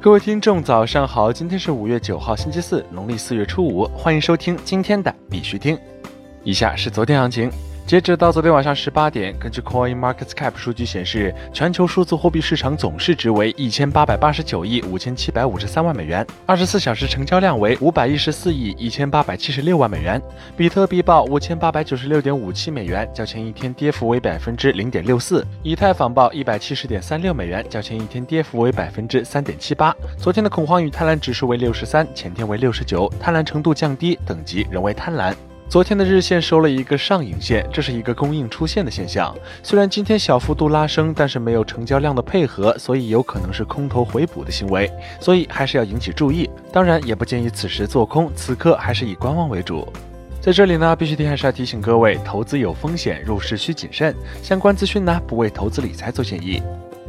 各位听众，早上好！今天是五月九号，星期四，农历四月初五，欢迎收听今天的必须听。以下是昨天行情。截止到昨天晚上十八点，根据 Coin Market Cap 数据显示，全球数字货币市场总市值为一千八百八十九亿五千七百五十三万美元，二十四小时成交量为五百一十四亿一千八百七十六万美元。比特币报五千八百九十六点五七美元，较前一天跌幅为百分之零点六四。以太坊报一百七十点三六美元，较前一天跌幅为百分之三点七八。昨天的恐慌与贪婪指数为六十三，前天为六十九，贪婪程度降低，等级仍为贪婪。昨天的日线收了一个上影线，这是一个供应出现的现象。虽然今天小幅度拉升，但是没有成交量的配合，所以有可能是空头回补的行为，所以还是要引起注意。当然，也不建议此时做空，此刻还是以观望为主。在这里呢，必须提还是要提醒各位，投资有风险，入市需谨慎。相关资讯呢，不为投资理财做建议。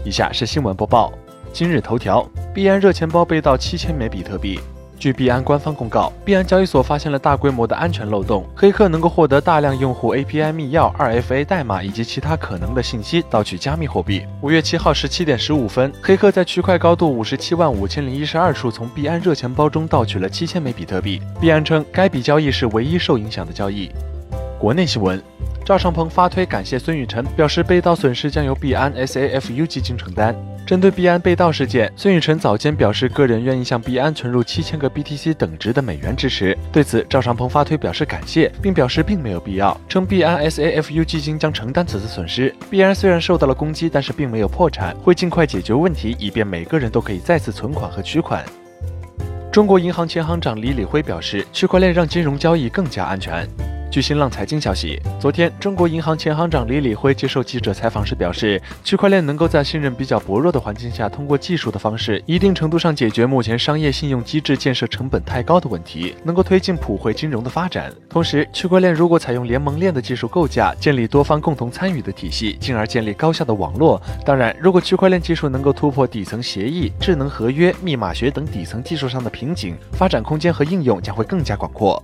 以下是新闻播报：今日头条，币安热钱包被盗七千枚比特币。据币安官方公告，币安交易所发现了大规模的安全漏洞，黑客能够获得大量用户 API 密钥、2FA 代码以及其他可能的信息，盗取加密货币。五月七号十七点十五分，黑客在区块高度五十七万五千零一十二处从币安热钱包中盗取了七千枚比特币。币安称，该笔交易是唯一受影响的交易。国内新闻，赵尚鹏发推感谢孙雨晨，表示被盗损失将由币安 SAFU 基金承担。针对币安被盗事件，孙雨晨早间表示，个人愿意向币安存入七千个 BTC 等值的美元支持。对此，赵尚鹏发推表示感谢，并表示并没有必要，称币安 SAFU 基金将承担此次损失。币安虽然受到了攻击，但是并没有破产，会尽快解决问题，以便每个人都可以再次存款和取款。中国银行前行长李李辉表示，区块链让金融交易更加安全。据新浪财经消息，昨天，中国银行前行长李李辉接受记者采访时表示，区块链能够在信任比较薄弱的环境下，通过技术的方式，一定程度上解决目前商业信用机制建设成本太高的问题，能够推进普惠金融的发展。同时，区块链如果采用联盟链的技术构架，建立多方共同参与的体系，进而建立高效的网络。当然，如果区块链技术能够突破底层协议、智能合约、密码学等底层技术上的瓶颈，发展空间和应用将会更加广阔。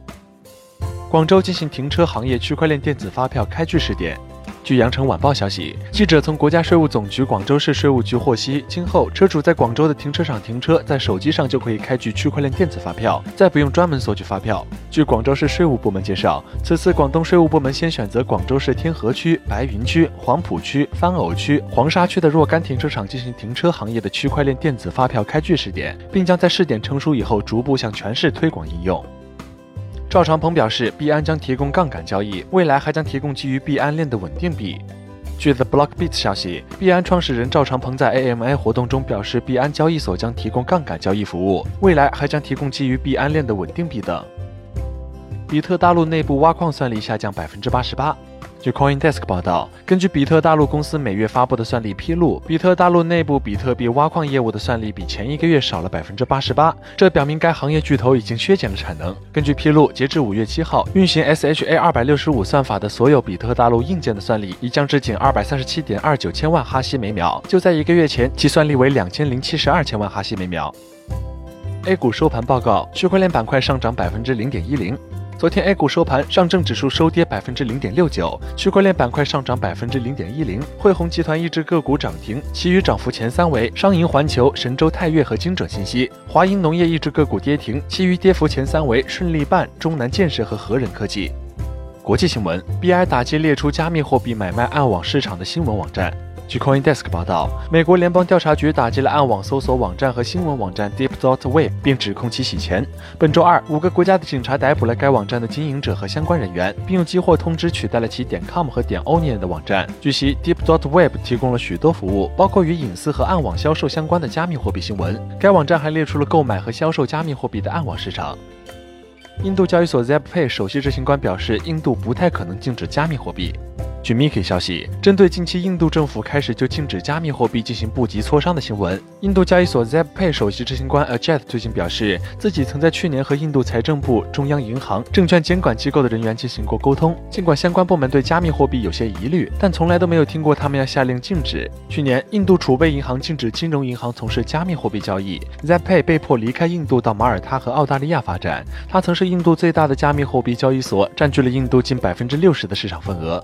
广州进行停车行业区块链电子发票开具试点。据羊城晚报消息，记者从国家税务总局广州市税务局获悉，今后车主在广州的停车场停车，在手机上就可以开具区块链电子发票，再不用专门索取发票。据广州市税务部门介绍，此次广东税务部门先选择广州市天河区、白云区、黄埔区、番偶区、黄沙区的若干停车场进行停车行业的区块链电子发票开具试点，并将在试点成熟以后逐步向全市推广应用。赵长鹏表示，币安将提供杠杆交易，未来还将提供基于币安链的稳定币。据 The Blockbeat 消息，币安创始人赵长鹏在 AMA 活动中表示，币安交易所将提供杠杆交易服务，未来还将提供基于币安链的稳定币等。比特大陆内部挖矿算力下降百分之八十八。据 CoinDesk 报道，根据比特大陆公司每月发布的算力披露，比特大陆内部比特币挖矿业务的算力比前一个月少了百分之八十八，这表明该行业巨头已经削减了产能。根据披露，截至五月七号，运行 SHA 二百六十五算法的所有比特大陆硬件的算力已降至仅二百三十七点二九千万哈希每秒，就在一个月前，其算力为两千零七十二千万哈希每秒。A 股收盘报告，区块链板块上涨百分之零点一零。昨天 A 股收盘，上证指数收跌百分之零点六九，区块链板块上涨百分之零点一零。汇宏集团一只个股涨停，其余涨幅前三为商银环球、神州泰岳和精准信息。华银农业一只个股跌停，其余跌幅前三为顺利办、中南建设和和仁科技。国际新闻，BI 打击列出加密货币买卖暗网市场的新闻网站。据 CoinDesk 报道，美国联邦调查局打击了暗网搜索网站和新闻网站 DeepDotWeb，并指控其洗钱。本周二，五个国家的警察逮捕了该网站的经营者和相关人员，并用激活通知取代了其点 .com 和点 onion 的网站。据悉，DeepDotWeb 提供了许多服务，包括与隐私和暗网销售相关的加密货币新闻。该网站还列出了购买和销售加密货币的暗网市场。印度交易所 ZebPay 首席执行官表示，印度不太可能禁止加密货币。据 Mickey 消息，针对近期印度政府开始就禁止加密货币进行部级磋商的新闻，印度交易所 ZebPay 首席执行官 Ajit 最近表示，自己曾在去年和印度财政部、中央银行、证券监管机构的人员进行过沟通。尽管相关部门对加密货币有些疑虑，但从来都没有听过他们要下令禁止。去年，印度储备银行禁止金融银行从事加密货币交易，ZebPay 被迫离开印度到马耳他和澳大利亚发展。它曾是印度最大的加密货币交易所，占据了印度近百分之六十的市场份额。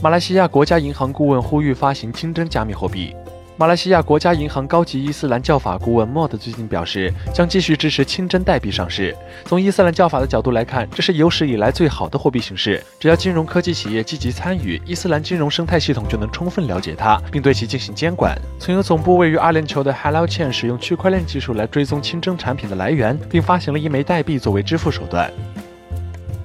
马来西亚国家银行顾问呼吁发行清真加密货币。马来西亚国家银行高级伊斯兰教法顾问莫德最近表示，将继续支持清真代币上市。从伊斯兰教法的角度来看，这是有史以来最好的货币形式。只要金融科技企业积极参与，伊斯兰金融生态系统就能充分了解它，并对其进行监管。曾有总部位于阿联酋的 Hello Chain 使用区块链技术来追踪清真产品的来源，并发行了一枚代币作为支付手段。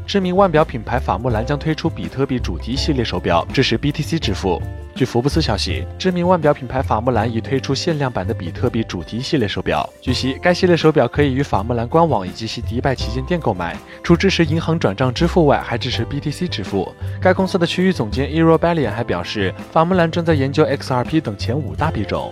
知名腕表品牌法木兰将推出比特币主题系列手表，支持 BTC 支付。据福布斯消息，知名腕表品牌法木兰已推出限量版的比特币主题系列手表。据悉，该系列手表可以于法木兰官网以及其迪拜旗舰店购买，除支持银行转账支付外，还支持 BTC 支付。该公司的区域总监 e r o b a l i a n 还表示，法木兰正在研究 XRP 等前五大币种。